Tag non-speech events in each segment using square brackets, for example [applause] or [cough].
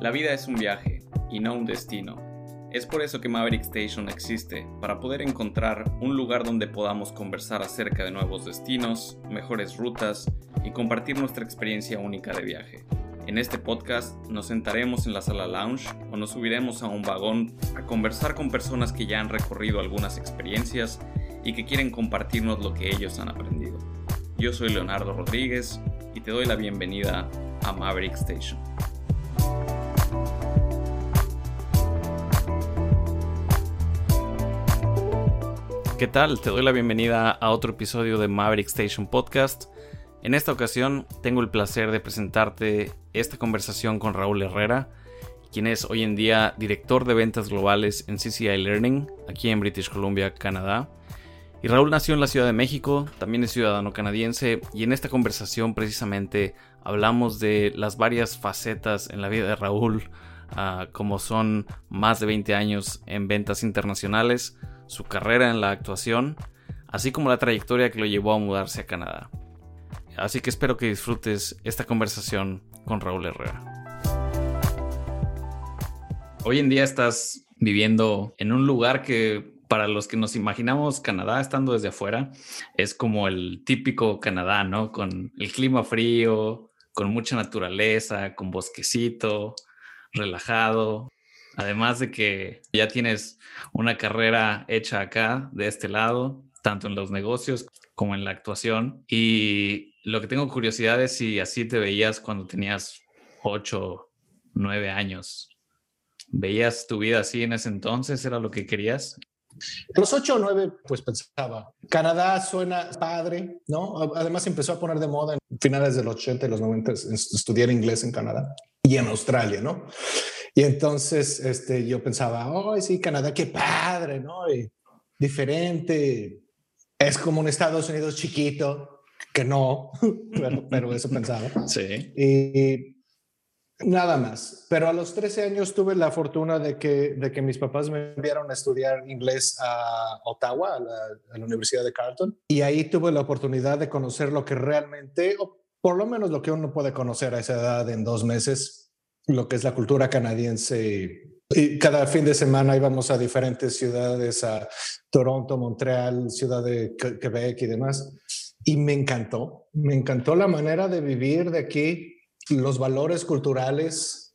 La vida es un viaje y no un destino. Es por eso que Maverick Station existe, para poder encontrar un lugar donde podamos conversar acerca de nuevos destinos, mejores rutas y compartir nuestra experiencia única de viaje. En este podcast nos sentaremos en la sala lounge o nos subiremos a un vagón a conversar con personas que ya han recorrido algunas experiencias y que quieren compartirnos lo que ellos han aprendido. Yo soy Leonardo Rodríguez y te doy la bienvenida a Maverick Station. ¿Qué tal? Te doy la bienvenida a otro episodio de Maverick Station Podcast. En esta ocasión tengo el placer de presentarte esta conversación con Raúl Herrera, quien es hoy en día director de ventas globales en CCI Learning, aquí en British Columbia, Canadá. Y Raúl nació en la Ciudad de México, también es ciudadano canadiense, y en esta conversación precisamente hablamos de las varias facetas en la vida de Raúl, ah, como son más de 20 años en ventas internacionales, su carrera en la actuación, así como la trayectoria que lo llevó a mudarse a Canadá. Así que espero que disfrutes esta conversación con Raúl Herrera. Hoy en día estás viviendo en un lugar que para los que nos imaginamos Canadá estando desde afuera, es como el típico Canadá, ¿no? Con el clima frío, con mucha naturaleza, con bosquecito, relajado. Además de que ya tienes una carrera hecha acá, de este lado, tanto en los negocios como en la actuación. Y lo que tengo curiosidad es si así te veías cuando tenías 8, 9 años. ¿Veías tu vida así en ese entonces? ¿Era lo que querías? los 8 o 9, pues pensaba, Canadá suena padre, ¿no? Además empezó a poner de moda en finales de los 80 y los 90 estudiar inglés en Canadá y en Australia, ¿no? Y entonces este, yo pensaba, oh, sí, Canadá, qué padre, ¿no? Y diferente. Es como un Estados Unidos chiquito, que no, [laughs] pero, pero eso pensaba. Sí. Y Nada más. Pero a los 13 años tuve la fortuna de que, de que mis papás me enviaron a estudiar inglés a Ottawa, a la, Universidad de Carleton. Y ahí tuve la oportunidad de conocer lo que realmente, o por lo menos lo que uno puede conocer a esa edad en dos meses, lo que es la cultura canadiense. Y cada fin de semana íbamos a diferentes ciudades, a Toronto, Montreal, Ciudad de Quebec y demás. Y me encantó, me encantó la manera de vivir de aquí los valores culturales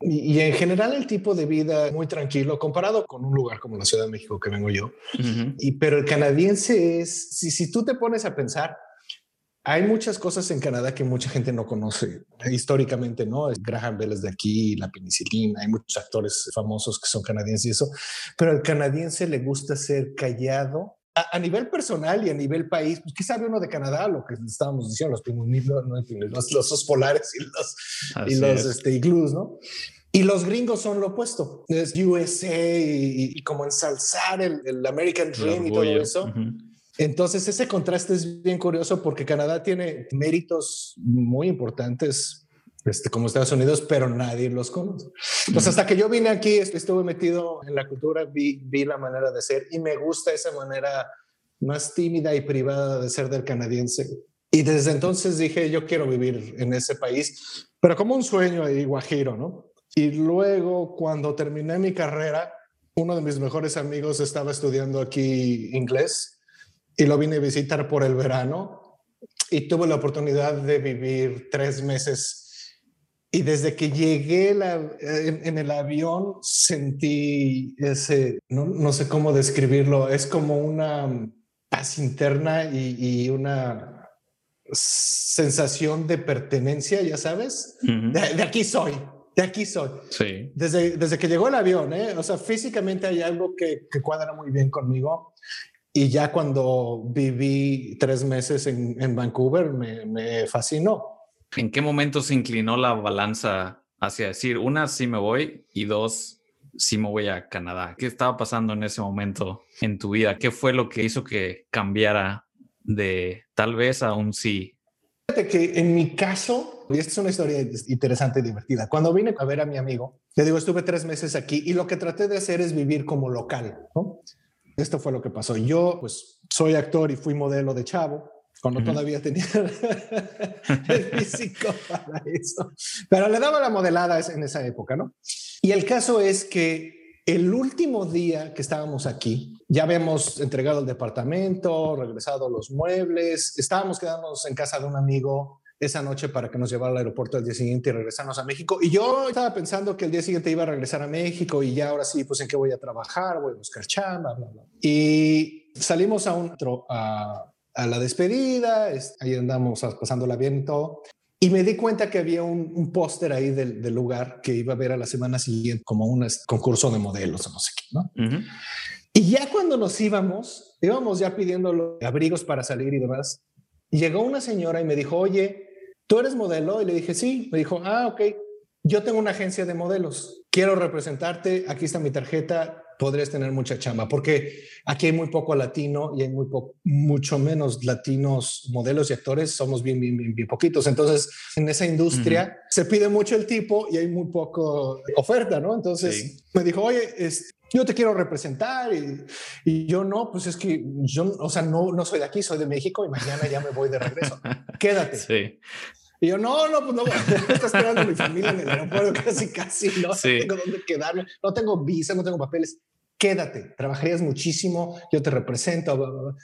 y, en general el tipo de vida muy tranquilo comparado con un lugar como la Ciudad de México que vengo yo. y, pero el canadiense es, si, si tú te pones a pensar, hay muchas cosas en Canadá que mucha gente no conoce históricamente, ¿no? Graham Bell es de aquí, la penicilina, hay muchos actores famosos que son canadienses y eso, pero al canadiense le gusta ser callado a, nivel personal y a nivel país, pues, ¿qué sabe uno de Canadá? Lo que estábamos diciendo, los pingüinos, los, los osos polares y los, y los este, iglús, ¿no? Y los gringos son lo opuesto. Es USA y, como ensalzar el, el American Dream y todo eso. Entonces, ese contraste es bien curioso porque Canadá tiene méritos muy importantes este, como Estados Unidos, pero nadie los conoce. Pues hasta que yo vine aquí, estuve metido en la cultura, vi, vi la manera de ser y me gusta esa manera más tímida y privada de ser del canadiense. Y desde entonces dije, yo quiero vivir en ese país, pero como un sueño ahí, guajiro, ¿no? Y luego, cuando terminé mi carrera, uno de mis mejores amigos estaba estudiando aquí inglés y lo vine a visitar por el verano y tuve la oportunidad de vivir tres meses y desde que llegué en, el avión sentí ese, no, sé cómo describirlo, es como una paz interna y, una sensación de pertenencia, ya sabes, de, aquí soy, de aquí soy. Sí. Desde, desde que llegó el avión, ¿eh? o sea, físicamente hay algo que, cuadra muy bien conmigo. Y ya cuando viví tres meses en, en Vancouver me, me fascinó ¿En qué momento se inclinó la balanza hacia decir, una, sí me voy y dos, sí me voy a Canadá? ¿Qué estaba pasando en ese momento en tu vida? ¿Qué fue lo que hizo que cambiara de tal vez a un sí? Fíjate que en mi caso, y esta es una historia interesante y divertida, cuando vine a ver a mi amigo, le digo, estuve tres meses aquí y lo que traté de hacer es vivir como local, ¿no? Esto fue lo que pasó. Yo, pues, soy actor y fui modelo de chavo cuando todavía tenía [laughs] el físico para eso. Pero le daba la modelada en esa época, ¿no? Y el caso es que el último día que estábamos aquí, ya habíamos entregado el departamento, regresado los muebles, estábamos quedándonos en casa de un amigo esa noche para que nos llevara al aeropuerto al día siguiente y regresarnos a México. Y yo estaba pensando que el día siguiente iba a regresar a México y ya ahora sí, pues en qué voy a trabajar, voy a buscar chamba, bla, bla. Y salimos a un a, a la despedida, ahí andamos pasándola bien y todo. Y me di cuenta que había un, póster ahí del, lugar que iba a ver a la semana siguiente como un concurso de modelos o no sé qué, ¿no? Y ya cuando nos íbamos, íbamos ya pidiendo abrigos para salir y demás. Llegó una señora y me dijo, oye, ¿tú eres modelo? Y le dije, sí. Me dijo, ah, ok, yo tengo una agencia de modelos. Quiero representarte. Aquí está mi tarjeta podrías tener mucha chamba, porque aquí hay muy poco latino y hay muy mucho menos latinos modelos y actores, somos bien, bien, bien, poquitos. Entonces, en esa industria se pide mucho el tipo y hay muy poco oferta, ¿no? Entonces me dijo, oye, yo te quiero representar y, y, yo no, pues es que yo, o sea, no, no soy de aquí, soy de México y mañana ya me voy de regreso. [laughs] Quédate. Sí. Y yo, no, no, pues no, está esperando mi familia en el aeropuerto [laughs] casi, casi, no, tengo dónde quedarme, no tengo visa, no tengo papeles, quédate, trabajarías muchísimo, yo te represento.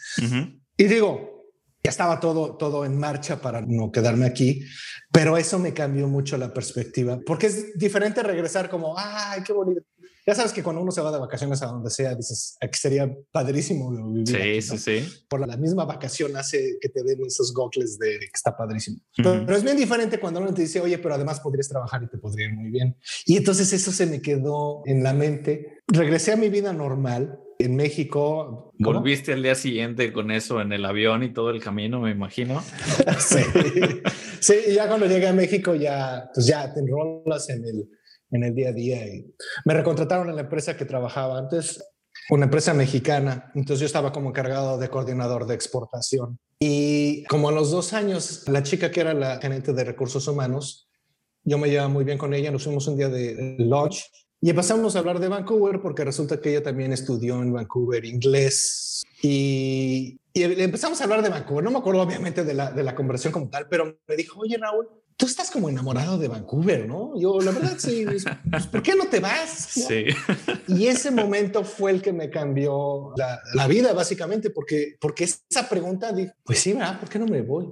Y digo, ya estaba todo, todo en marcha para no quedarme aquí, pero eso me cambió mucho la perspectiva, porque es diferente regresar como, ay, qué bonito, ya sabes que cuando uno se va de vacaciones a donde sea, dices, aquí sería padrísimo vivir. Sí, sí, sí. Por la misma vacación hace que te den esos gogles de que está padrísimo. pero, es bien diferente cuando uno te dice, oye, pero además podrías trabajar y te podría ir muy bien. Y entonces eso se me quedó en la mente. Regresé a mi vida normal en México. Volviste al día siguiente con eso en el avión y todo el camino, me imagino. [laughs] sí. sí, ya cuando llegué a México ya, pues ya te enrolas en el en el día a día. Y me recontrataron en la empresa que trabajaba antes, una empresa mexicana. Entonces yo estaba como encargado de coordinador de exportación. Y como a los dos años, la chica que era la gerente de recursos humanos, yo me llevaba muy bien con ella, nos fuimos un día de lodge y empezamos a hablar de Vancouver porque resulta que ella también estudió en Vancouver inglés y, y empezamos a hablar de Vancouver. No me acuerdo obviamente de la, de la conversación como tal, pero me dijo, oye Raúl, tú estás como enamorado de Vancouver, ¿no? Yo, la verdad, sí, pues, pues, ¿por qué no te vas? Sí. Y ese momento fue el que me cambió la, vida, básicamente, porque, porque esa pregunta, dije, pues sí, ¿verdad? ¿Por qué no me voy?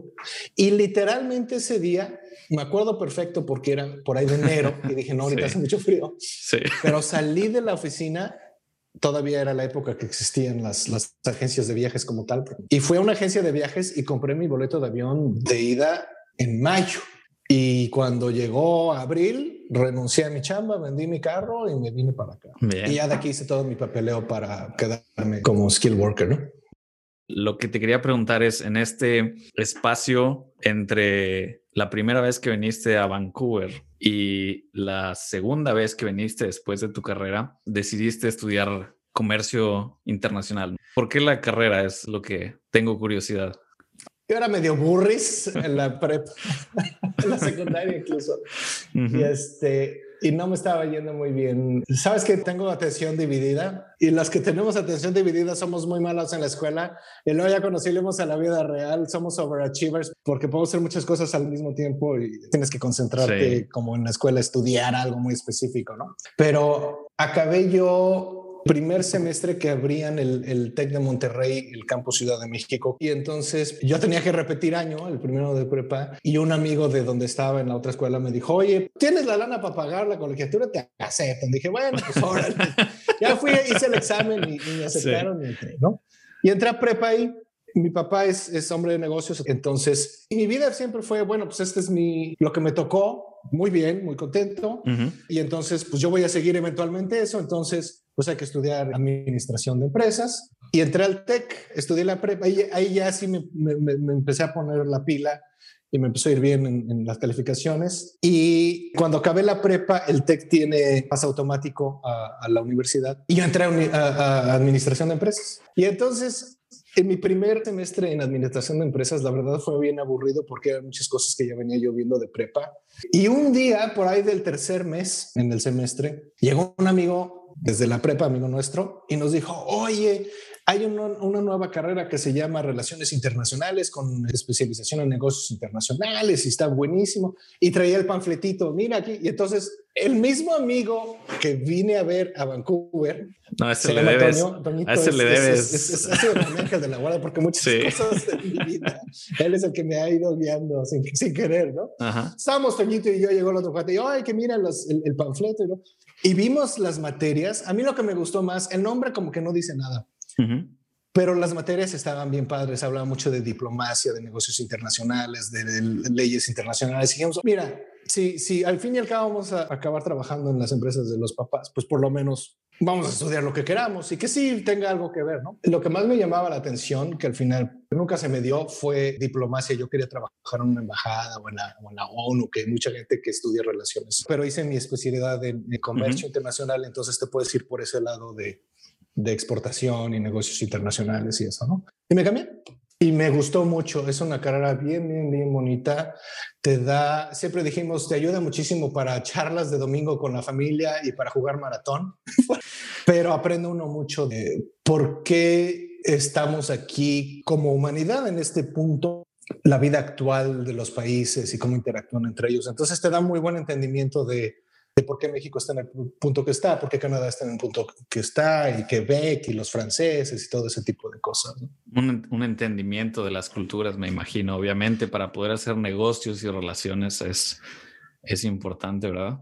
Y literalmente ese día, me acuerdo perfecto porque era por ahí de enero y dije, no, ahorita hace mucho frío. Sí. Pero salí de la oficina todavía era la época que existían las, las agencias de viajes como tal. Y fui a una agencia de viajes y compré mi boleto de avión de ida en mayo. Y cuando llegó abril, renuncié a mi chamba, vendí mi carro y me vine para acá. Y ya de aquí hice todo mi papeleo para quedarme como skill worker, ¿no? Lo que te quería preguntar es, en este espacio entre la primera vez que viniste a Vancouver y la segunda vez que viniste después de tu carrera, decidiste estudiar comercio internacional. ¿Por qué la carrera? Es lo que tengo curiosidad. Yo era medio burris en la prepa, [laughs] en la secundaria incluso. Y este, y no me estaba yendo muy bien. Sabes que tengo atención dividida y los que tenemos atención dividida somos muy malos en la escuela y luego ya cuando salimos a la vida real somos overachievers porque podemos hacer muchas cosas al mismo tiempo y tienes que concentrarte como en la escuela, estudiar algo muy específico, ¿no? Pero acabé yo primer semestre que abrían el, el TEC de Monterrey, el campus Ciudad de México. Y entonces yo tenía que repetir año, el primero de prepa, y un amigo de donde estaba en la otra escuela me dijo, oye, ¿tienes la lana para pagar la colegiatura? Te aceptan. Dije, bueno, pues órale. [laughs] ya fui, hice el examen y, me aceptaron y entré, ¿no? Y entré a prepa ahí mi papá es, es, hombre de negocios, entonces mi vida siempre fue, bueno, pues este es mi, lo que me tocó, muy bien, muy contento, y entonces pues yo voy a seguir eventualmente eso, entonces pues hay que estudiar administración de empresas, y entré al TEC, estudié la prepa, ahí, ahí ya sí me, me, empecé a poner la pila y me empezó a ir bien en, las calificaciones. Y cuando acabé la prepa, el TEC tiene pase automático a, la universidad y yo entré a, administración de empresas. Y entonces en mi primer semestre en administración de empresas, la verdad fue bien aburrido porque eran muchas cosas que ya venía yo viendo de prepa. Y un día, por ahí del tercer mes en el semestre, llegó un amigo desde la prepa, amigo nuestro, y nos dijo, oye, hay una, nueva carrera que se llama Relaciones Internacionales con especialización en negocios internacionales y está buenísimo. Y traía el panfletito, mira aquí. Y entonces el mismo amigo que vine a ver a Vancouver. No, ese le debes. a ese le debes. Es, es, ángel de la guarda porque muchas cosas de mi vida. Él es el que me ha ido guiando sin, sin querer, ¿no? Ajá. Estábamos Toñito y yo, llegó el otro cuate y yo, ay, que mira el, panfleto. ¿no? Y vimos las materias. A mí lo que me gustó más, el nombre como que no dice nada. Pero las materias estaban bien padres, hablaba mucho de diplomacia, de negocios internacionales, de, leyes internacionales. Y dijimos, mira, si, si al fin y al cabo vamos a acabar trabajando en las empresas de los papás, pues por lo menos vamos a estudiar lo que queramos y que sí tenga algo que ver, ¿no? Lo que más me llamaba la atención, que al final nunca se me dio, fue diplomacia. Yo quería trabajar en una embajada o en la, ONU, que hay mucha gente que estudia relaciones, pero hice mi especialidad en, comercio internacional, entonces te puedes ir por ese lado de de exportación y negocios internacionales y eso, ¿no? Y me cambié. Y me gustó mucho, es una carrera bien, bien, bien bonita. Te da, siempre dijimos, te ayuda muchísimo para charlas de domingo con la familia y para jugar maratón, [laughs] pero aprende uno mucho de por qué estamos aquí como humanidad en este punto, la vida actual de los países y cómo interactúan entre ellos. Entonces te da muy buen entendimiento de de por qué México está en el punto que está, por qué Canadá está en el punto que está, y Quebec y los franceses y todo ese tipo de cosas. Un, un, entendimiento de las culturas, me imagino, obviamente, para poder hacer negocios y relaciones es, es importante, ¿verdad?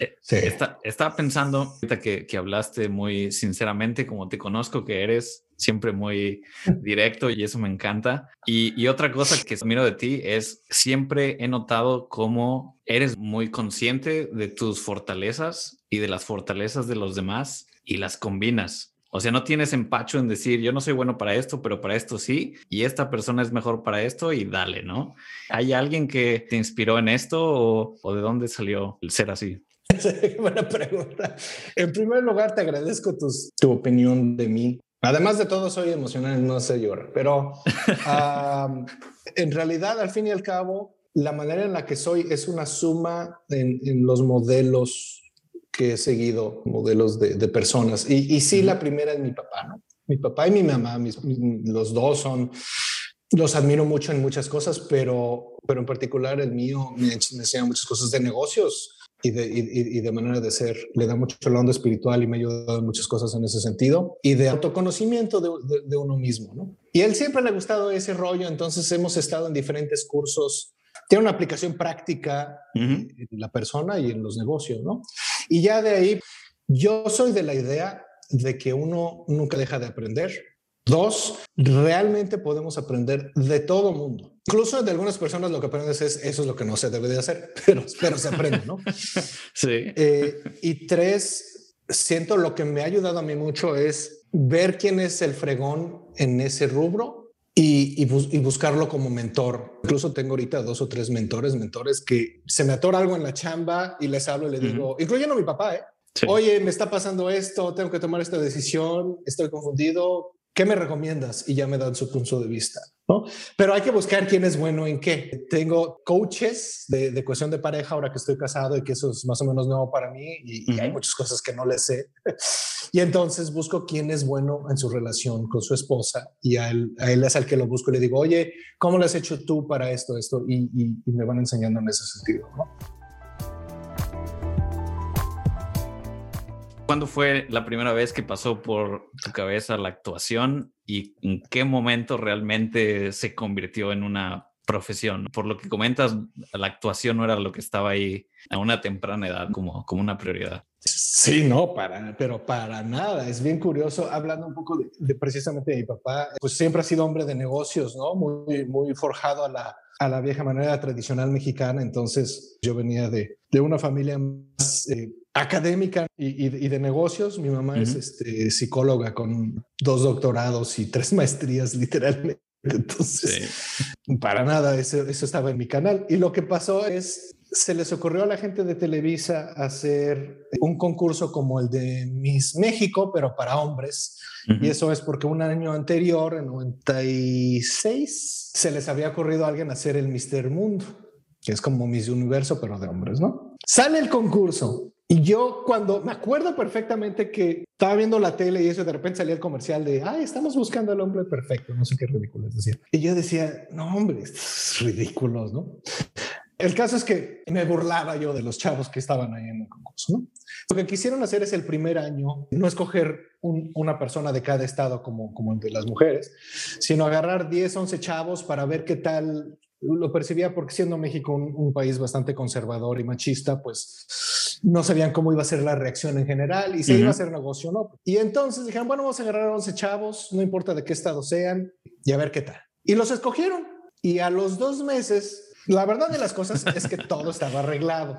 Eh, sí. estaba pensando, ahorita que, que hablaste muy sinceramente, como te conozco que eres, siempre muy [laughs] directo y eso me encanta. Y, otra cosa que admiro de ti es siempre he notado cómo eres muy consciente de tus fortalezas y de las fortalezas de los demás y las combinas. O sea, no tienes empacho en decir, yo no soy bueno para esto, pero para esto sí, y esta persona es mejor para esto y dale, ¿no? ¿Hay alguien que te inspiró en esto o, o de dónde salió el ser así? [laughs] Buena pregunta. En primer lugar, te agradezco tus, tu opinión de mí. Además de todo, soy emocional, no sé llorar, pero [laughs] en realidad, al fin y al cabo, la manera en la que soy es una suma en, los modelos que he seguido, modelos de, personas. Y, y, sí, la primera es mi papá, ¿no? Mi papá y mi mamá, los dos son, los admiro mucho en muchas cosas, pero, pero en particular el mío me, me enseña muchas cosas de negocios y de, y, de, manera de ser. Le da mucho el onda espiritual y me ha ayudado en muchas cosas en ese sentido y de autoconocimiento de, de, uno mismo. ¿no? Y él siempre le ha gustado ese rollo, entonces hemos estado en diferentes cursos. Tiene una aplicación práctica en la persona y en los negocios, ¿no? Y ya de ahí, yo soy de la idea de que uno nunca deja de aprender Dos, realmente podemos aprender de todo mundo. Incluso de algunas personas lo que aprendes es eso es lo que no se debe de hacer, [laughs] pero, pero se aprende, ¿no? [laughs] sí. Eh, y tres, siento lo que me ha ayudado a mí mucho es ver quién es el fregón en ese rubro y, y, buscarlo como mentor. Incluso tengo ahorita dos o tres mentores, mentores que se me atora algo en la chamba y les hablo y le digo, incluyendo a mi papá, ¿eh? Oye, me está pasando esto, tengo que tomar esta decisión, estoy confundido, ¿qué me recomiendas? Y ya me dan su punto de vista, ¿no? Pero hay que buscar quién es bueno en qué. Tengo coaches de, de cuestión de pareja ahora que estoy casado y que eso es más o menos nuevo para mí y, hay muchas cosas que no le sé. y entonces busco quién es bueno en su relación con su esposa y a él, a él es al que lo busco y le digo, oye, ¿cómo lo has hecho tú para esto, esto? Y, y, y me van enseñando en ese sentido, ¿no? ¿Cuándo fue la primera vez que pasó por tu cabeza la actuación y en qué momento realmente se convirtió en una profesión? Por lo que comentas, la actuación no era lo que estaba ahí a una temprana edad como, como una prioridad. Sí, no, para, pero para nada. Es bien curioso, hablando un poco de, precisamente de mi papá, pues siempre ha sido hombre de negocios, ¿no? Muy, muy forjado a la, a la vieja manera tradicional mexicana. Entonces yo venía de, de una familia más eh, académica y, de negocios. Mi mamá es este, psicóloga con dos doctorados y tres [laughs] maestrías, literalmente. Entonces, para nada, eso, eso estaba en mi canal. Y lo que pasó es, se les ocurrió a la gente de Televisa hacer un concurso como el de Miss México, pero para hombres. Y eso es porque un año anterior, en 96, se les había ocurrido a alguien hacer el Mister Mundo, que es como Miss Universo, pero de hombres, ¿no? Sale el concurso Y yo cuando me acuerdo perfectamente que estaba viendo la tele y eso de repente salía el comercial de, ay, estamos buscando al hombre perfecto, no sé qué ridículo es decir. Y yo decía, no, hombre, es ridículos, ¿no? El caso es que me burlaba yo de los chavos que estaban ahí en el concurso. ¿no? Lo que quisieron hacer es el primer año no escoger una persona de cada estado como, como el de las mujeres, sino agarrar 10, 11 chavos para ver qué tal lo percibía, porque siendo México un, país bastante conservador y machista, pues no sabían cómo iba a ser la reacción en general y si iba a hacer negocio o no. Y entonces dijeron, bueno, vamos a agarrar 11 chavos, no importa de qué estado sean, y a ver qué tal. Y los escogieron. Y a los dos meses la verdad de las cosas es que todo [laughs] estaba arreglado,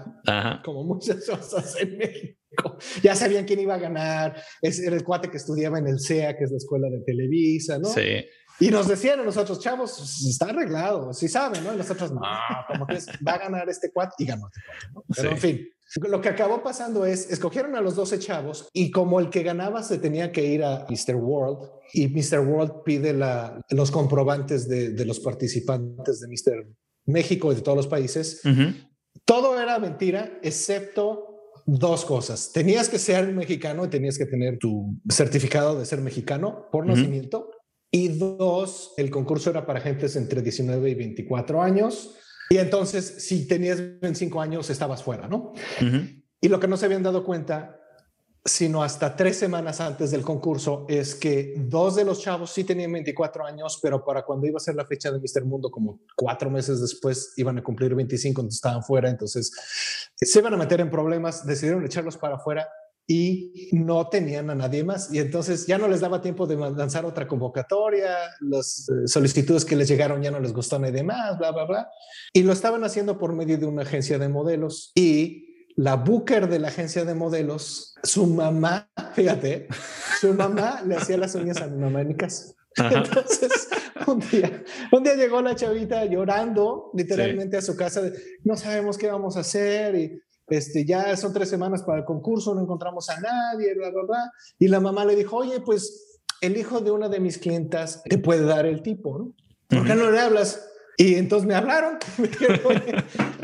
como muchas cosas en México. Ya sabían quién iba a ganar, es, era el cuate que estudiaba en el CEA, que es la escuela de Televisa, ¿no? Sí. Y nos decían a nosotros, chavos, está arreglado, sí saben, ¿no? Y nosotros, no, como que va a ganar este cuate y ganó este cuate, ¿no? Pero en fin, lo que acabó pasando es, escogieron a los 12 chavos y como el que ganaba se tenía que ir a Mr. World y Mr. World pide la, los comprobantes de, de los participantes de Mr. México y de todos los países, todo era mentira, excepto dos cosas. Tenías que ser mexicano y tenías que tener tu certificado de ser mexicano por nacimiento. Y dos, el concurso era para gentes entre 19 y 24 años. Y entonces, si tenías 25 años, estabas fuera, ¿no? Y lo que no se habían dado cuenta sino hasta tres semanas antes del concurso, es que dos de los chavos sí tenían 24 años, pero para cuando iba a ser la fecha de Mister Mundo, como cuatro meses después, iban a cumplir 25, entonces estaban fuera, entonces se iban a meter en problemas, decidieron echarlos para afuera y no tenían a nadie más. Y entonces ya no les daba tiempo de lanzar otra convocatoria, las eh, solicitudes que les llegaron ya no les gustó ni demás, bla, bla, bla. Y lo estaban haciendo por medio de una agencia de modelos y la booker de la agencia de modelos, su mamá, [laughs] fíjate, su mamá le hacía las uñas a mi mamá en mi casa. [laughs] Entonces, un día, un día llegó la chavita llorando literalmente a su casa, no sabemos qué vamos a hacer y este, ya son tres semanas para el concurso, no encontramos a nadie, bla, bla, bla. Y la mamá le dijo, oye, pues el hijo de una de mis clientas te puede dar el tipo, ¿no? ¿Por qué no le hablas? Y entonces me hablaron, [laughs] me dijeron,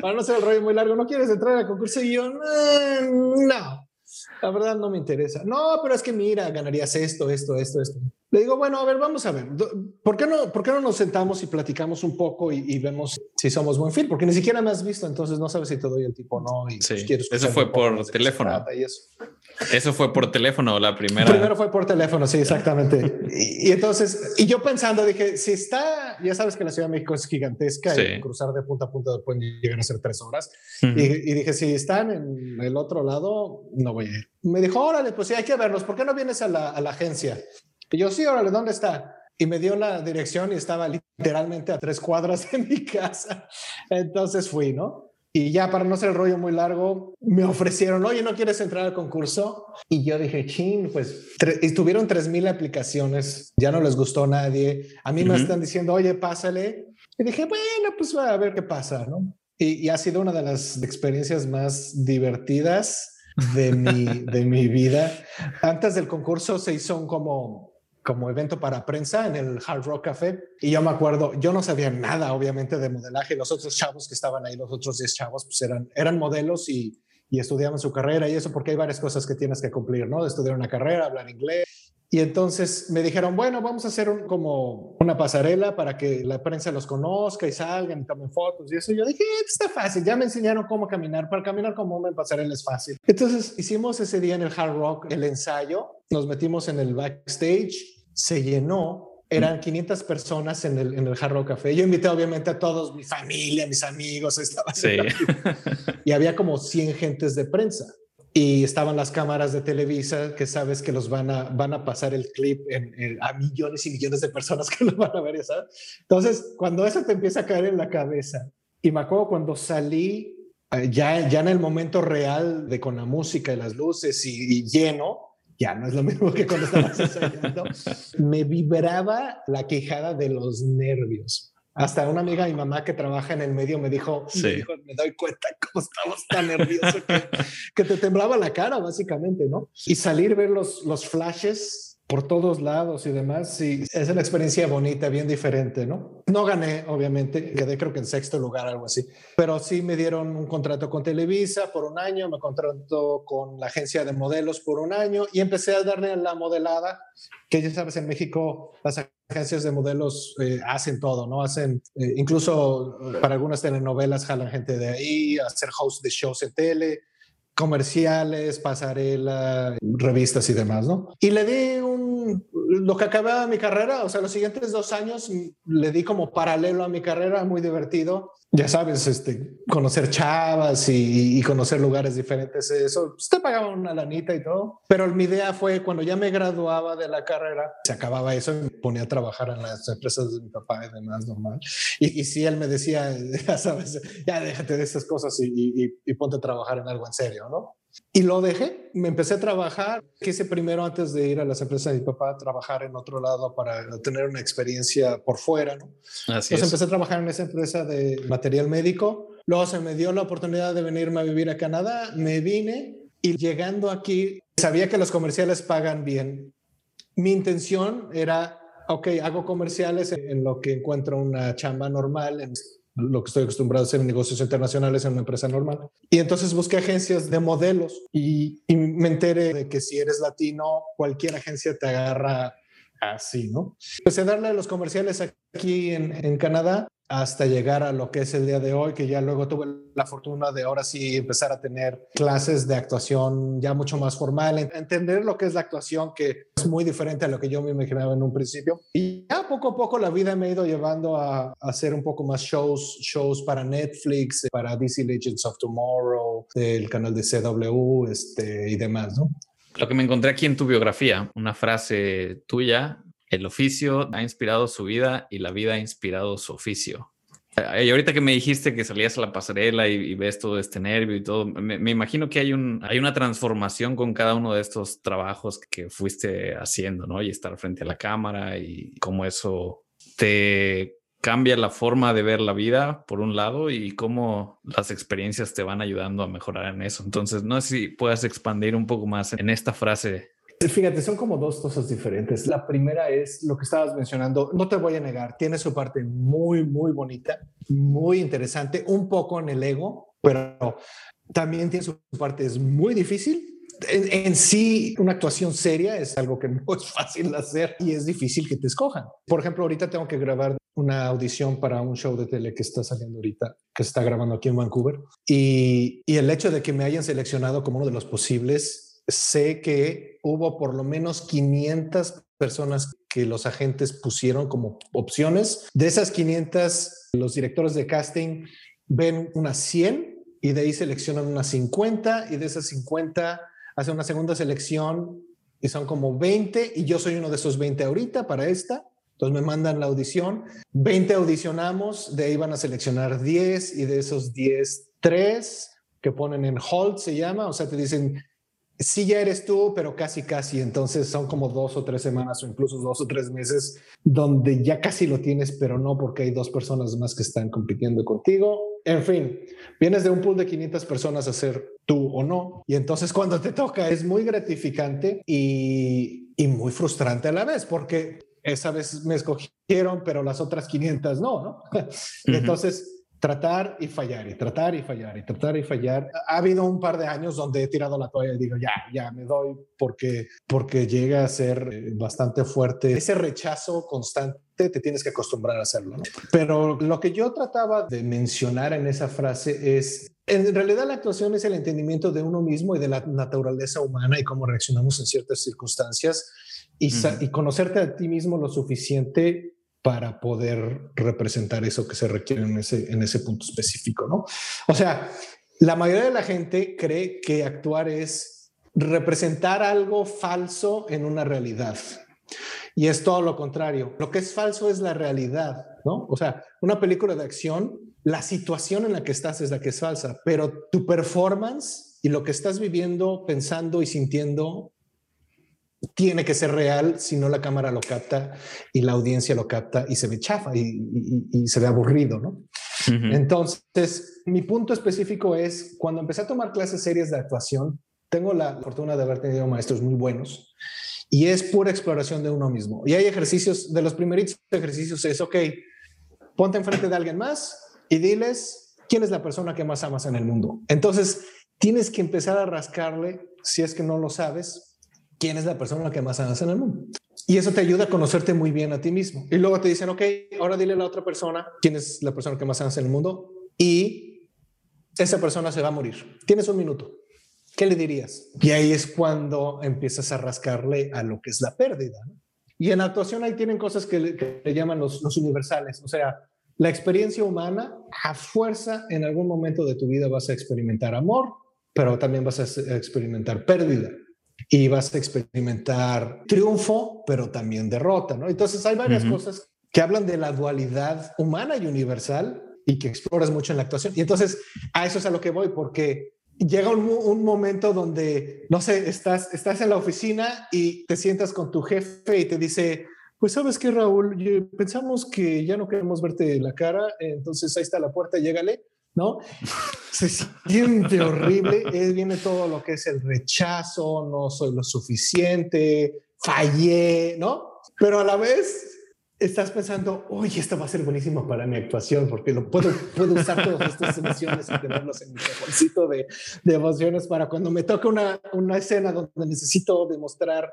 para no ser el rollo muy largo, ¿no quieres entrar al concurso? Y yo, no, la verdad no me interesa. No, pero es que mira, ganarías esto, esto, esto, esto. Le digo, bueno, a ver, vamos a ver, ¿por qué no, por qué no nos sentamos y platicamos un poco y, vemos si somos buen fit? Porque ni siquiera me has visto, entonces no sabes si te doy el tipo o no. Y sí, eso fue por teléfono. eso. fue por teléfono la primera. Primero fue por teléfono, sí, exactamente. y, entonces, y yo pensando, dije, si está, ya sabes que la Ciudad de México es gigantesca y cruzar de punta a punta pueden llegar a ser tres horas. y, y, dije, si están en el otro lado, no voy a ir. Me dijo, órale, pues sí, hay que verlos. ¿Por qué no vienes a la, a la agencia? Y yo, sí, órale, ¿dónde está? Y me dio la dirección y estaba literalmente a tres cuadras de mi casa. Entonces fui, ¿no? Y ya para no ser el rollo muy largo, me ofrecieron, oye, ¿no quieres entrar al concurso? Y yo dije, chin, pues, y tuvieron 3.000 aplicaciones, ya no les gustó a nadie. A mí me están diciendo, oye, pásale. Y dije, bueno, pues a ver qué pasa, ¿no? Y, y ha sido una de las experiencias más divertidas de mi, de mi vida. Antes del concurso se hizo un como como evento para prensa en el Hard Rock Café. Y yo me acuerdo, yo no sabía nada, obviamente, de modelaje. Los otros chavos que estaban ahí, los otros 10 chavos, pues eran, eran modelos y, y estudiaban su carrera y eso porque hay varias cosas que tienes que cumplir, ¿no? Estudiar una carrera, hablar inglés. Y entonces me dijeron, bueno, vamos a hacer un, como una pasarela para que la prensa los conozca y salgan y tomen fotos y eso. Yo dije, está fácil, ya me enseñaron cómo caminar. Para caminar como hombre en pasarela es fácil. Entonces hicimos ese día en el Hard Rock el ensayo, nos metimos en el backstage se llenó, eran 500 personas en el, en el Jarro Café. Yo invité obviamente a todos, mi familia, mis amigos, estaba sí. [laughs] y había como 100 gentes de prensa. Y estaban las cámaras de Televisa que sabes que los van a, van a pasar el clip en, a millones y millones de personas [laughs] que lo van a ver, ¿sabes? Entonces, cuando eso te empieza a caer en la cabeza, y me acuerdo cuando salí eh, ya, ya en el momento real de con la música y las luces y lleno, ya no es lo mismo que cuando estabas [laughs] ensayando, me vibraba la quejada de los nervios. Hasta una amiga de mi mamá que trabaja en el medio me dijo, sí. me doy cuenta cómo estamos tan nerviosos que, que, te temblaba la cara, básicamente, ¿no? Y salir, ver los, los flashes por todos lados y demás. Sí, es una experiencia bonita, bien diferente, ¿no? No gané, obviamente, quedé creo que en sexto lugar, algo así, pero sí me dieron un contrato con Televisa por un año, me contrató con la agencia de modelos por un año y empecé a darle la modelada, que ya sabes, en México las agencias de modelos eh, hacen todo, ¿no? Hacen, eh, incluso para algunas telenovelas jalan gente de ahí, hacer host de shows en tele, comerciales, pasarela, revistas y demás, ¿no? Y le di un, lo que acababa mi carrera, o sea, los siguientes dos años le di como paralelo a mi carrera, muy divertido. Ya sabes, este, conocer chavas y, conocer lugares diferentes, eso, pues, te pagaban una lanita y todo. Pero mi idea fue cuando ya me graduaba de la carrera, se acababa eso y me ponía a trabajar en las empresas de mi papá y demás, normal. Y, y si él me decía, [laughs] ya sabes, ya déjate de esas cosas y, y ponte a trabajar en algo en serio, ¿no? Y lo dejé, me empecé a trabajar, quise primero antes de ir a las empresas de mi papá, trabajar en otro lado para tener una experiencia por fuera, ¿no? Así Entonces empecé a trabajar en esa empresa de material médico, luego se me dio la oportunidad de venirme a vivir a Canadá, me vine y llegando aquí, sabía que los comerciales pagan bien. Mi intención era, ok, hago comerciales en lo que encuentro una chamba normal, en lo que estoy acostumbrado a hacer en negocios internacionales en una empresa normal. Y entonces busqué agencias de modelos y, y me enteré de que si eres latino, cualquier agencia te agarra así, ¿no? Empecé a darle a los comerciales aquí en, en Canadá hasta llegar a lo que es el día de hoy, que ya luego tuve la fortuna de ahora sí empezar a tener clases de actuación ya mucho más formal, entender lo que es la actuación, que es muy diferente a lo que yo me imaginaba en un principio. Y ya poco a poco la vida me ha ido llevando a, hacer un poco más shows, shows para Netflix, para DC Legends of Tomorrow, del canal de CW este, y demás, ¿no? Lo que me encontré aquí en tu biografía, una frase tuya el oficio ha inspirado su vida y la vida ha inspirado su oficio. Y ahorita que me dijiste que salías a la pasarela y, ves todo este nervio y todo, me, imagino que hay, un, hay una transformación con cada uno de estos trabajos que fuiste haciendo, ¿no? Y estar frente a la cámara y cómo eso te cambia la forma de ver la vida, por un lado, y cómo las experiencias te van ayudando a mejorar en eso. Entonces, no sé si puedas expandir un poco más en esta frase Fíjate, son como dos cosas diferentes. La primera es lo que estabas mencionando. No te voy a negar, tiene su parte muy, muy bonita, muy interesante, un poco en el ego, pero también tiene su parte es muy difícil. En, sí, una actuación seria es algo que no es fácil hacer y es difícil que te escojan. Por ejemplo, ahorita tengo que grabar una audición para un show de tele que está saliendo ahorita, que está grabando aquí en Vancouver. Y, y el hecho de que me hayan seleccionado como uno de los posibles sé que hubo por lo menos 500 personas que los agentes pusieron como opciones. De esas 500, los directores de casting ven unas 100 y de ahí seleccionan unas 50 y de esas 50 hacen una segunda selección y son como 20 y yo soy uno de esos 20 ahorita para esta. Entonces me mandan la audición, 20 audicionamos, de ahí van a seleccionar 10 y de esos 10, 3 que ponen en hold se llama, o sea, te dicen, sí ya eres tú, pero casi, casi. Entonces son como dos o tres semanas o incluso dos o tres meses donde ya casi lo tienes, pero no porque hay dos personas más que están compitiendo contigo. En fin, vienes de un pool de 500 personas a ser tú o no. Y entonces cuando te toca es muy gratificante y, y muy frustrante a la vez, porque esa vez me escogieron, pero las otras 500 no, ¿no? [laughs] Entonces tratar y fallar y tratar y fallar y tratar y fallar. Ha habido un par de años donde he tirado la toalla y digo, ya, ya me doy porque, porque llega a ser eh, bastante fuerte. Ese rechazo constante te tienes que acostumbrar a hacerlo. ¿no? Pero lo que yo trataba de mencionar en esa frase es, en realidad la actuación es el entendimiento de uno mismo y de la naturaleza humana y cómo reaccionamos en ciertas circunstancias y, y conocerte a ti mismo lo suficiente para poder representar eso que se requiere en ese, en ese punto específico, ¿no? O sea, la mayoría de la gente cree que actuar es representar algo falso en una realidad. Y es todo lo contrario. Lo que es falso es la realidad, ¿no? O sea, una película de acción, la situación en la que estás es la que es falsa, pero tu performance y lo que estás viviendo, pensando y sintiendo tiene que ser real, si no la cámara lo capta y la audiencia lo capta y se ve chafa y, se ve aburrido, ¿no? Entonces, mi punto específico es, cuando empecé a tomar clases serias de actuación, tengo la fortuna de haber tenido maestros muy buenos y es pura exploración de uno mismo. Y hay ejercicios, de los primeritos ejercicios es, ok, ponte enfrente de alguien más y diles quién es la persona que más amas en el mundo. Entonces, tienes que empezar a rascarle, si es que no lo sabes, quién es la persona que más amas en el mundo. Y eso te ayuda a conocerte muy bien a ti mismo. Y luego te dicen, ok, ahora dile a la otra persona quién es la persona que más amas en el mundo y esa persona se va a morir. Tienes un minuto. ¿Qué le dirías? Y ahí es cuando empiezas a rascarle a lo que es la pérdida. Y en actuación ahí tienen cosas que le, llaman los, los universales. O sea, la experiencia humana, a fuerza, en algún momento de tu vida vas a experimentar amor, pero también vas a experimentar pérdida y vas a experimentar triunfo, pero también derrota, ¿no? Entonces hay varias cosas que hablan de la dualidad humana y universal y que exploras mucho en la actuación. Y entonces a eso es a lo que voy, porque llega un, momento donde, no sé, estás, estás en la oficina y te sientas con tu jefe y te dice, pues sabes que Raúl, pensamos que ya no queremos verte la cara, entonces ahí está la puerta, llégale, ¿no? Se siente horrible, es, viene todo lo que es el rechazo, no soy lo suficiente, fallé, ¿no? Pero a la vez estás pensando, oye, esto va a ser buenísimo para mi actuación, porque lo puedo, puedo usar todas estas emociones y tenerlos en mi cajoncito de, de, emociones para cuando me toque una, una escena donde necesito demostrar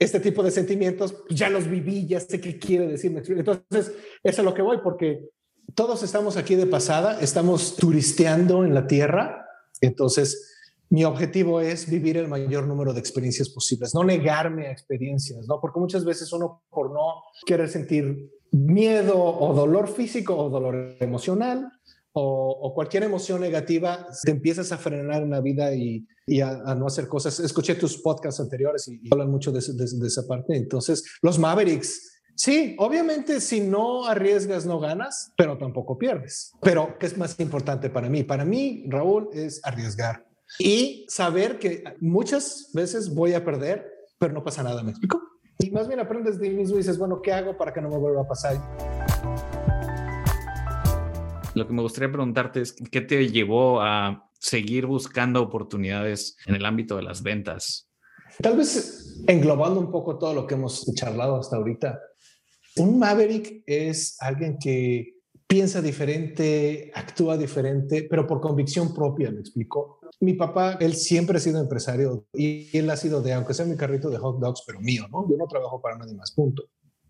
este tipo de sentimientos, ya los viví, ya sé qué quiere decirme. Entonces, eso es a lo que voy, porque todos estamos aquí de pasada, estamos turisteando en la tierra, entonces mi objetivo es vivir el mayor número de experiencias posibles, no negarme a experiencias, ¿no? Porque muchas veces uno por no querer sentir miedo o dolor físico o dolor emocional o, cualquier emoción negativa, te empiezas a frenar en la vida y, a, no hacer cosas. Escuché tus podcasts anteriores y, hablan mucho de, de esa parte. Entonces, los Mavericks Sí, obviamente si no arriesgas no ganas, pero tampoco pierdes. Pero ¿qué es más importante para mí? Para mí, Raúl, es arriesgar y saber que muchas veces voy a perder, pero no pasa nada, ¿me explico? Y más bien aprendes de mí mismo y dices, bueno, ¿qué hago para que no me vuelva a pasar? Lo que me gustaría preguntarte es, ¿qué te llevó a seguir buscando oportunidades en el ámbito de las ventas? Tal vez englobando un poco todo lo que hemos charlado hasta ahorita, un maverick es alguien que piensa diferente, actúa diferente, pero por convicción propia, me explico. Mi papá, él siempre ha sido empresario y él ha sido de, aunque sea mi carrito de hot dogs, pero mío, ¿no? Yo no trabajo para nadie más, punto.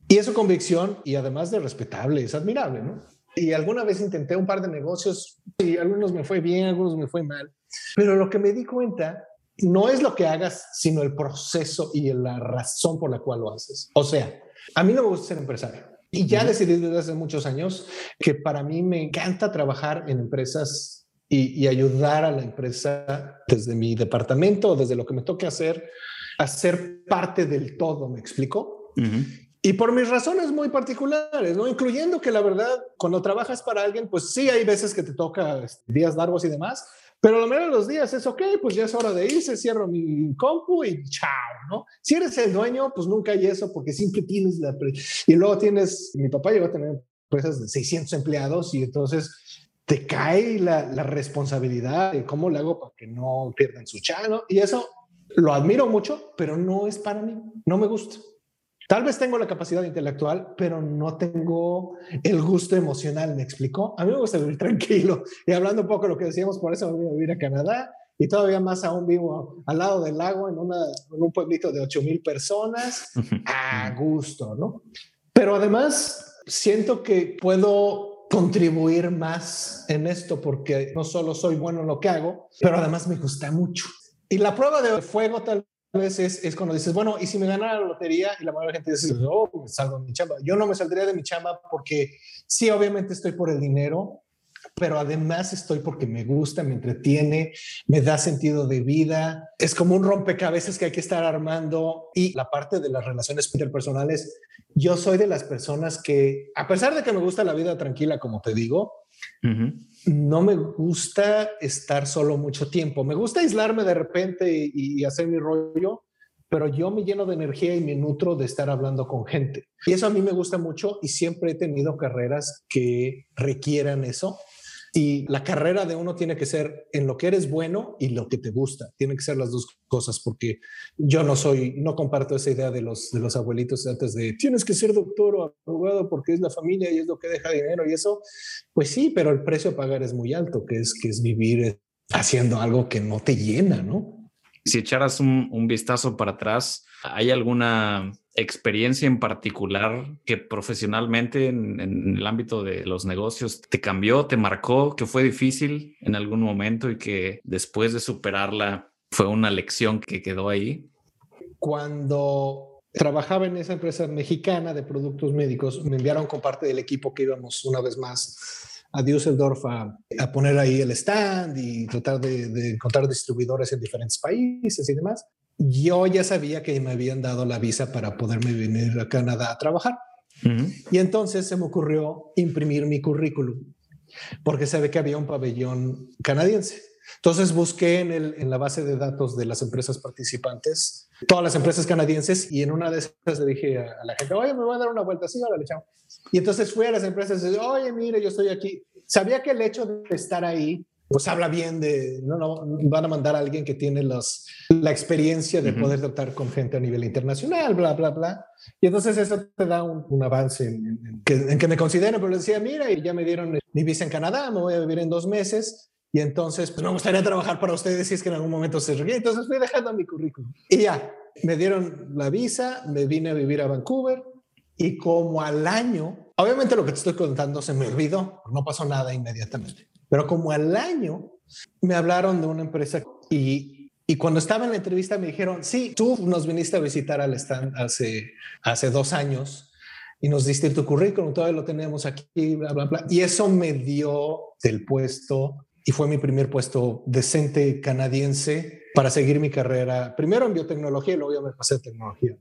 Y esa convicción, y además de respetable, es admirable, ¿no? Y alguna vez intenté un par de negocios y algunos me fue bien, algunos me fue mal, pero lo que me di cuenta no es lo que hagas, sino el proceso y la razón por la cual lo haces. O sea, a mí no me gusta ser empresario. Y ya decidí desde hace muchos años que para mí me encanta trabajar en empresas y, ayudar a la empresa desde mi departamento, desde lo que me toque hacer, a ser parte del todo, ¿me explico? Y por mis razones muy particulares, ¿no? Incluyendo que la verdad, cuando trabajas para alguien, pues sí hay veces que te toca este, días largos y demás, pero lo menos de los días es, ok, pues ya es hora de irse, cierro mi compu y chao, ¿no? Si eres el dueño, pues nunca hay eso porque siempre tienes la... Y luego tienes, mi papá llegó a tener empresas de 600 empleados y entonces te cae la, la responsabilidad de cómo le hago para que no pierdan su chano. Y eso lo admiro mucho, pero no es para mí, no me gusta. Tal vez tengo la capacidad intelectual, pero no tengo el gusto emocional, ¿me explicó? A mí me gusta vivir [laughs] tranquilo. Y hablando un poco de lo que decíamos, por eso voy a vivir a Canadá y todavía más aún vivo al lado del lago en, en un pueblito de 8 mil personas, a gusto, ¿no? Pero además siento que puedo contribuir más en esto porque no solo soy bueno en lo que hago, pero además me gusta mucho. Y la prueba de fuego tal veces es cuando dices, bueno, ¿y si me ganara la lotería? Y la mayoría de la gente dice, oh, me salgo de mi chamba. Yo no me saldría de mi chamba porque sí, obviamente estoy por el dinero, pero además estoy porque me gusta, me entretiene, me da sentido de vida. Es como un rompecabezas que hay que estar armando. Y la parte de las relaciones interpersonales, yo soy de las personas que, a pesar de que me gusta la vida tranquila, como te digo, no me gusta estar solo mucho tiempo. Me gusta aislarme de repente y, hacer mi rollo, pero yo me lleno de energía y me nutro de estar hablando con gente. Y eso a mí me gusta mucho y siempre he tenido carreras que requieran eso. Y la carrera de uno tiene que ser en lo que eres bueno y lo que te gusta. Tiene que ser las dos cosas, porque yo no soy, no comparto esa idea de los, de los abuelitos antes de tienes que ser doctor o abogado porque es la familia y es lo que deja dinero y eso. Pues sí, pero el precio a pagar es muy alto, que es, que es vivir haciendo algo que no te llena, ¿no? Si echaras un, vistazo para atrás, ¿hay alguna experiencia en particular que profesionalmente en, el ámbito de los negocios te cambió, te marcó, que fue difícil en algún momento y que después de superarla fue una lección que quedó ahí? Cuando trabajaba en esa empresa mexicana de productos médicos, me enviaron con parte del equipo que íbamos una vez más a Düsseldorf a, poner ahí el stand y tratar de, de encontrar distribuidores en diferentes países y demás yo ya sabía que me habían dado la visa para poderme venir a Canadá a trabajar. Y entonces se me ocurrió imprimir mi currículum, porque sabe que había un pabellón canadiense. Entonces busqué en, el, en, la base de datos de las empresas participantes, todas las empresas canadienses, y en una de esas le dije a, la gente, oye, me voy a dar una vuelta, sí, ahora le chao. Y entonces fui a las empresas y dije, oye, mire, yo estoy aquí. Sabía que el hecho de estar ahí pues habla bien de, no, no, van a mandar a alguien que tiene los, la experiencia de poder tratar con gente a nivel internacional, bla, bla, bla. Y entonces eso te da un, avance en, que, me considero, pero le decía, mira, y ya me dieron mi visa en Canadá, me voy a vivir en dos meses. Y entonces, pues me gustaría trabajar para ustedes si es que en algún momento se requiere. Entonces fui dejando mi currículum. Y ya, me dieron la visa, me vine a vivir a Vancouver y como al año, obviamente lo que te estoy contando se me olvidó, no pasó nada inmediatamente. Pero como al año me hablaron de una empresa y, y cuando estaba en la entrevista me dijeron, sí, tú nos viniste a visitar al stand hace, hace dos años y nos diste tu currículum, todavía lo tenemos aquí, bla, bla, bla. Y eso me dio el puesto y fue mi primer puesto decente canadiense para seguir mi carrera, primero en biotecnología y luego me pasé a tecnología.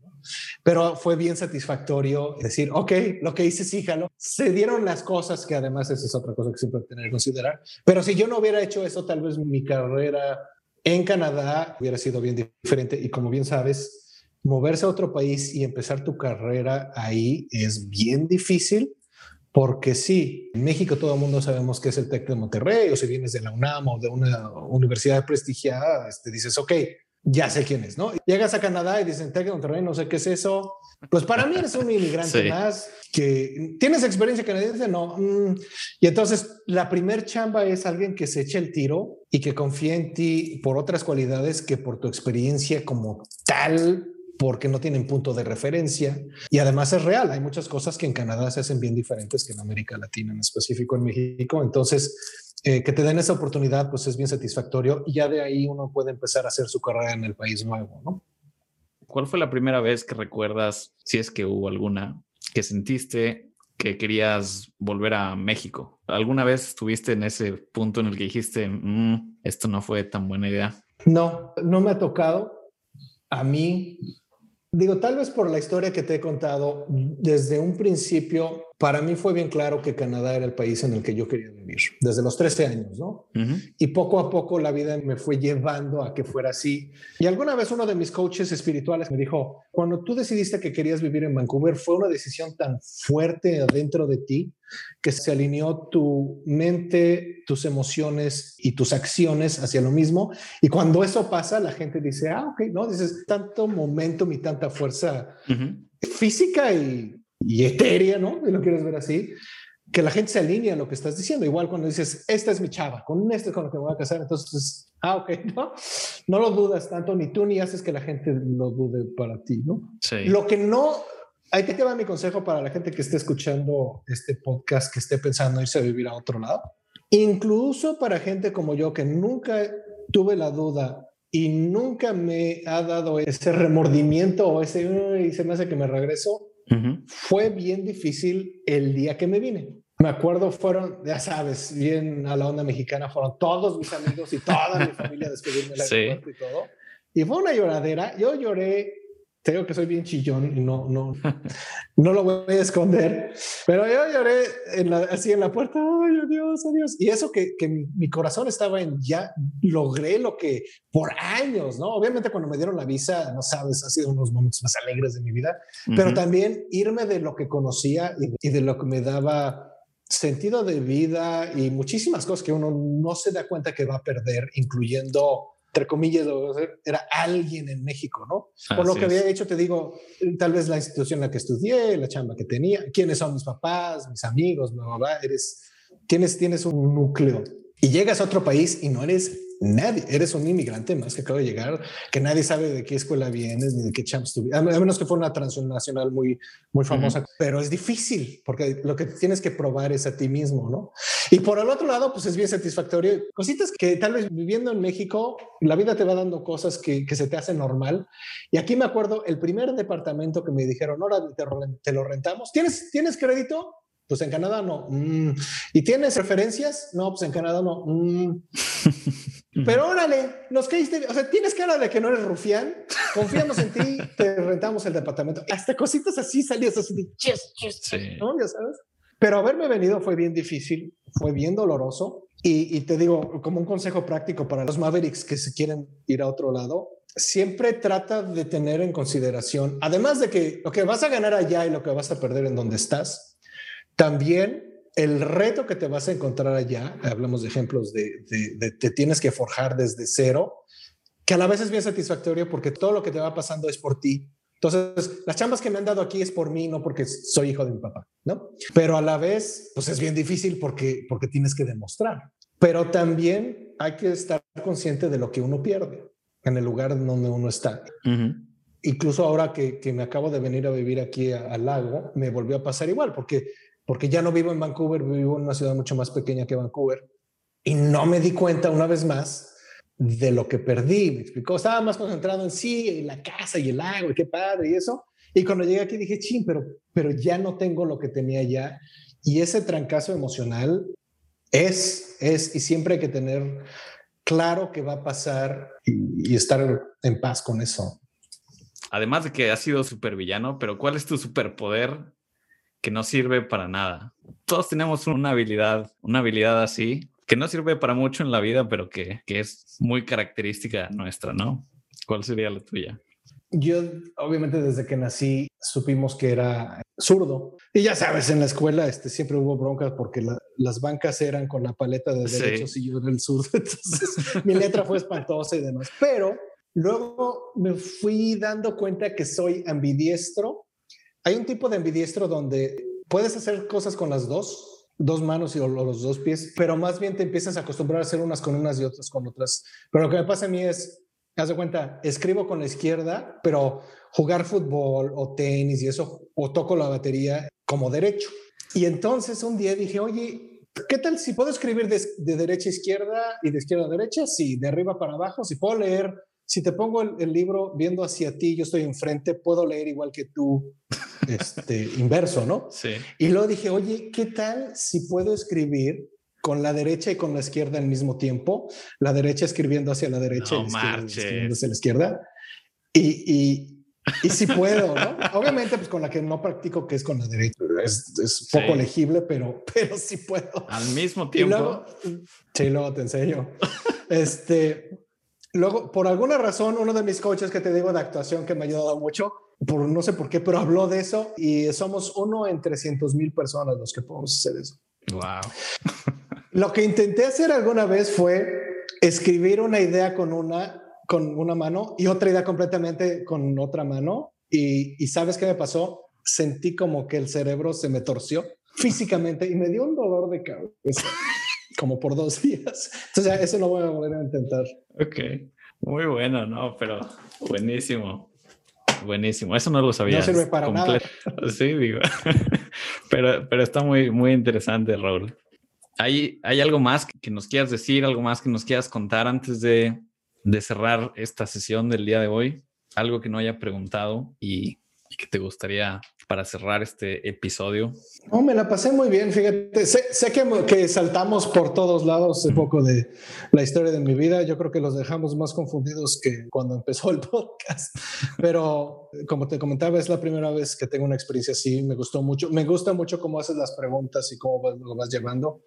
Pero fue bien satisfactorio decir, ok, lo que hice sí, jalo. Se dieron las cosas, que además esa es otra cosa que siempre tener que considerar. Pero si yo no hubiera hecho eso, tal vez mi carrera en Canadá hubiera sido bien diferente. Y como bien sabes, moverse a otro país y empezar tu carrera ahí es bien difícil porque sí, en México todo el mundo sabemos que es el TEC de Monterrey, o si vienes de la UNAM o de una universidad prestigiada, este, dices, ok, ya sé quién es, ¿no? Llegas a Canadá y dicen TEC de Monterrey, no sé qué es eso. Pues para mí eres un inmigrante [laughs] más que tienes experiencia canadiense, no. Mm. Y entonces la primer chamba es alguien que se eche el tiro y que confía en ti por otras cualidades que por tu experiencia como tal porque no tienen punto de referencia y además es real. Hay muchas cosas que en Canadá se hacen bien diferentes que en América Latina, en específico en México. Entonces, eh, que te den esa oportunidad, pues es bien satisfactorio y ya de ahí uno puede empezar a hacer su carrera en el país nuevo, ¿no? ¿Cuál fue la primera vez que recuerdas, si es que hubo alguna, que sentiste que querías volver a México? ¿Alguna vez estuviste en ese punto en el que dijiste, mm, esto no fue tan buena idea? No, no me ha tocado. A mí Digo, tal vez por la historia que te he contado, desde un principio, para mí fue bien claro que Canadá era el país en el que yo quería vivir, desde los 13 años, ¿no? Y poco a poco la vida me fue llevando a que fuera así. Y alguna vez uno de mis coaches espirituales me dijo, cuando tú decidiste que querías vivir en Vancouver, fue una decisión tan fuerte adentro de ti que se alineó tu mente, tus emociones y tus acciones hacia lo mismo. Y cuando eso pasa, la gente dice, ah, ok, no, dices, tanto momento y tanta fuerza física y, y, etérea, ¿no? Si lo quieres ver así, que la gente se alinea a lo que estás diciendo. Igual cuando dices, esta es mi chava, con este es con lo que me voy a casar, entonces, ah, ok, [laughs] ¿no? No lo dudas tanto, ni tú ni haces que la gente lo dude para ti, ¿no? Sí. Lo que no ahí te queda mi consejo para la gente que esté escuchando este podcast, que esté pensando irse a vivir a otro lado. Incluso para gente como yo que nunca tuve la duda y nunca me ha dado ese remordimiento o ese y se me hace que me regreso, fue bien difícil el día que me vine. Me acuerdo, fueron, ya sabes, bien a la onda mexicana, fueron todos mis amigos y toda mi [laughs] familia a despedirme del aeropuerto y todo. Y fue una lloradera. Yo lloré te que soy bien chillón y no, no, no lo voy a esconder, pero yo lloré en la, así en la puerta, ay, adiós, adiós. Y eso que, que mi, corazón estaba en, ya logré lo que por años, ¿no? Obviamente cuando me dieron la visa, no sabes, ha sido unos momentos más alegres de mi vida, pero también irme de lo que conocía y, y de lo que me daba sentido de vida y muchísimas cosas que uno no se da cuenta que va a perder, incluyendo entre comillas, era alguien en México, ¿no? Por lo que había hecho, te digo, tal vez la institución en la que estudié, la chamba que tenía, quiénes son mis papás, mis amigos, bla, bla, bla, eres, tienes, tienes un núcleo y llegas a otro país y no eres nadie, eres un inmigrante más que acaba de llegar, que nadie sabe de qué escuela vienes ni de qué champs tuviste, a menos que fue una transnacional muy, muy famosa, pero es difícil porque lo que tienes que probar es a ti mismo, ¿no? Y por el otro lado, pues es bien satisfactorio. Cositas que tal vez viviendo en México, la vida te va dando cosas que, que se te hacen normal. Y aquí me acuerdo, el primer departamento que me dijeron, ahora te, te lo rentamos, ¿tienes, ¿tienes crédito? Pues en Canadá no. Mm. ¿Y tienes referencias? No, pues en Canadá no. Mm. [laughs] Pero órale, nos caíste, o sea, tienes cara de que no eres rufián, confiamos en ti, [laughs] te rentamos el departamento. Hasta cositas así salías así de chis, chis, ¿no? Ya sabes. Pero haberme venido fue bien difícil, fue bien doloroso. Y, y, te digo, como un consejo práctico para los Mavericks que se quieren ir a otro lado, siempre trata de tener en consideración, además de que lo que vas a ganar allá y lo que vas a perder en donde estás, también el reto que te vas a encontrar allá, hablamos de ejemplos de, te tienes que forjar desde cero, que a la vez es bien satisfactorio porque todo lo que te va pasando es por ti. Entonces, las chambas que me han dado aquí es por mí, no porque soy hijo de mi papá, ¿no? Pero a la vez, pues es bien difícil porque, porque tienes que demostrar. Pero también hay que estar consciente de lo que uno pierde en el lugar donde uno está. Incluso ahora que, que, me acabo de venir a vivir aquí al lago, me volvió a pasar igual, porque porque ya no vivo en Vancouver, vivo en una ciudad mucho más pequeña que Vancouver y no me di cuenta una vez más de lo que perdí. Me explicó, estaba más concentrado en sí, en la casa y el lago y qué padre y eso. Y cuando llegué aquí dije, ching, pero, pero ya no tengo lo que tenía ya. Y ese trancazo emocional es, es, y siempre hay que tener claro que va a pasar y, y estar en paz con eso. Además de que has sido supervillano, pero ¿cuál es tu superpoder que no sirve para nada. Todos tenemos una habilidad, una habilidad así, que no sirve para mucho en la vida, pero que, que es muy característica nuestra, ¿no? ¿Cuál sería la tuya? Yo, obviamente, desde que nací, supimos que era zurdo. Y ya sabes, en la escuela este, siempre hubo broncas porque las bancas eran con la paleta de derechos y yo era el zurdo. [laughs] Entonces, mi letra fue espantosa y demás. Pero luego me fui dando cuenta que soy ambidiestro hay un tipo de ambidiestro donde puedes hacer cosas con las dos, dos manos y los dos pies, pero más bien te empiezas a acostumbrar a hacer unas con unas y otras con otras. Pero lo que me pasa a mí es, haz de cuenta, escribo con la izquierda, pero jugar fútbol o tenis y eso, o toco la batería como derecho. Y entonces un día dije, oye, ¿qué tal si puedo escribir de, de derecha a izquierda y de izquierda a derecha? Sí, de arriba para abajo, si puedo leer si te pongo el, libro viendo hacia ti, yo estoy enfrente, puedo leer igual que tú, [laughs] este, inverso, ¿no? Sí. Y luego dije, oye, ¿qué tal si puedo escribir con la derecha y con la izquierda al mismo tiempo? La derecha escribiendo hacia la derecha y la izquierda escribiendo hacia la izquierda. Y, y, y si puedo, ¿no? Obviamente, pues con la que no practico, que es con la derecha. Es, es poco legible, pero, pero sí puedo. Al mismo tiempo. luego, sí, luego te enseño. [laughs] este, Luego, por alguna razón, uno de mis coaches que te digo de actuación que me ha ayudado mucho, por no sé por qué, pero habló de eso y somos uno en 300 mil personas los que podemos hacer eso. Wow. Lo que intenté hacer alguna vez fue escribir una idea con una, con una mano y otra idea completamente con otra mano. Y, y sabes qué me pasó? Sentí como que el cerebro se me torció físicamente y me dio un dolor de cabeza como por dos [laughs] días. Entonces, eso no voy a volver a intentar. Ok, muy bueno, ¿no? Pero buenísimo. Buenísimo, eso no lo sabía. No sirve para nada. [laughs] Sí, digo. [laughs] pero, pero está muy, muy interesante, Raúl. ¿Hay, ¿Hay algo más que nos quieras decir, algo más que nos quieras contar antes de, de cerrar esta sesión del día de hoy? Algo que no haya preguntado y que te gustaría para cerrar este episodio? No, me la pasé muy bien, fíjate. Sé, sé que, que, saltamos por todos lados un poco de la historia de mi vida. Yo creo que los dejamos más confundidos que cuando empezó el [laughs] podcast. Pero como te comentaba, es la primera vez que tengo una experiencia así. Me gustó mucho. Me gusta mucho cómo haces las preguntas y cómo lo vas llevando.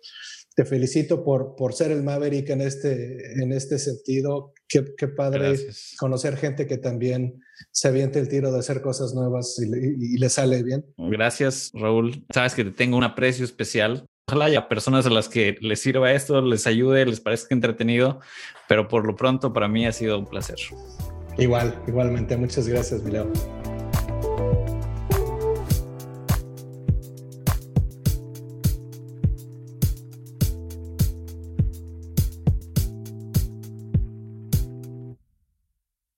Te felicito por, por ser el Maverick en este, en este sentido. Qué, qué padre conocer gente que también se aviente el tiro de hacer cosas nuevas y, y, le sale bien. Gracias, Raúl. Sabes que te tengo un aprecio especial. Ojalá haya personas a las que les sirva esto, les ayude, les parezca entretenido, pero por lo pronto para mí ha sido un placer. Igual, igualmente. Muchas gracias, Mileo.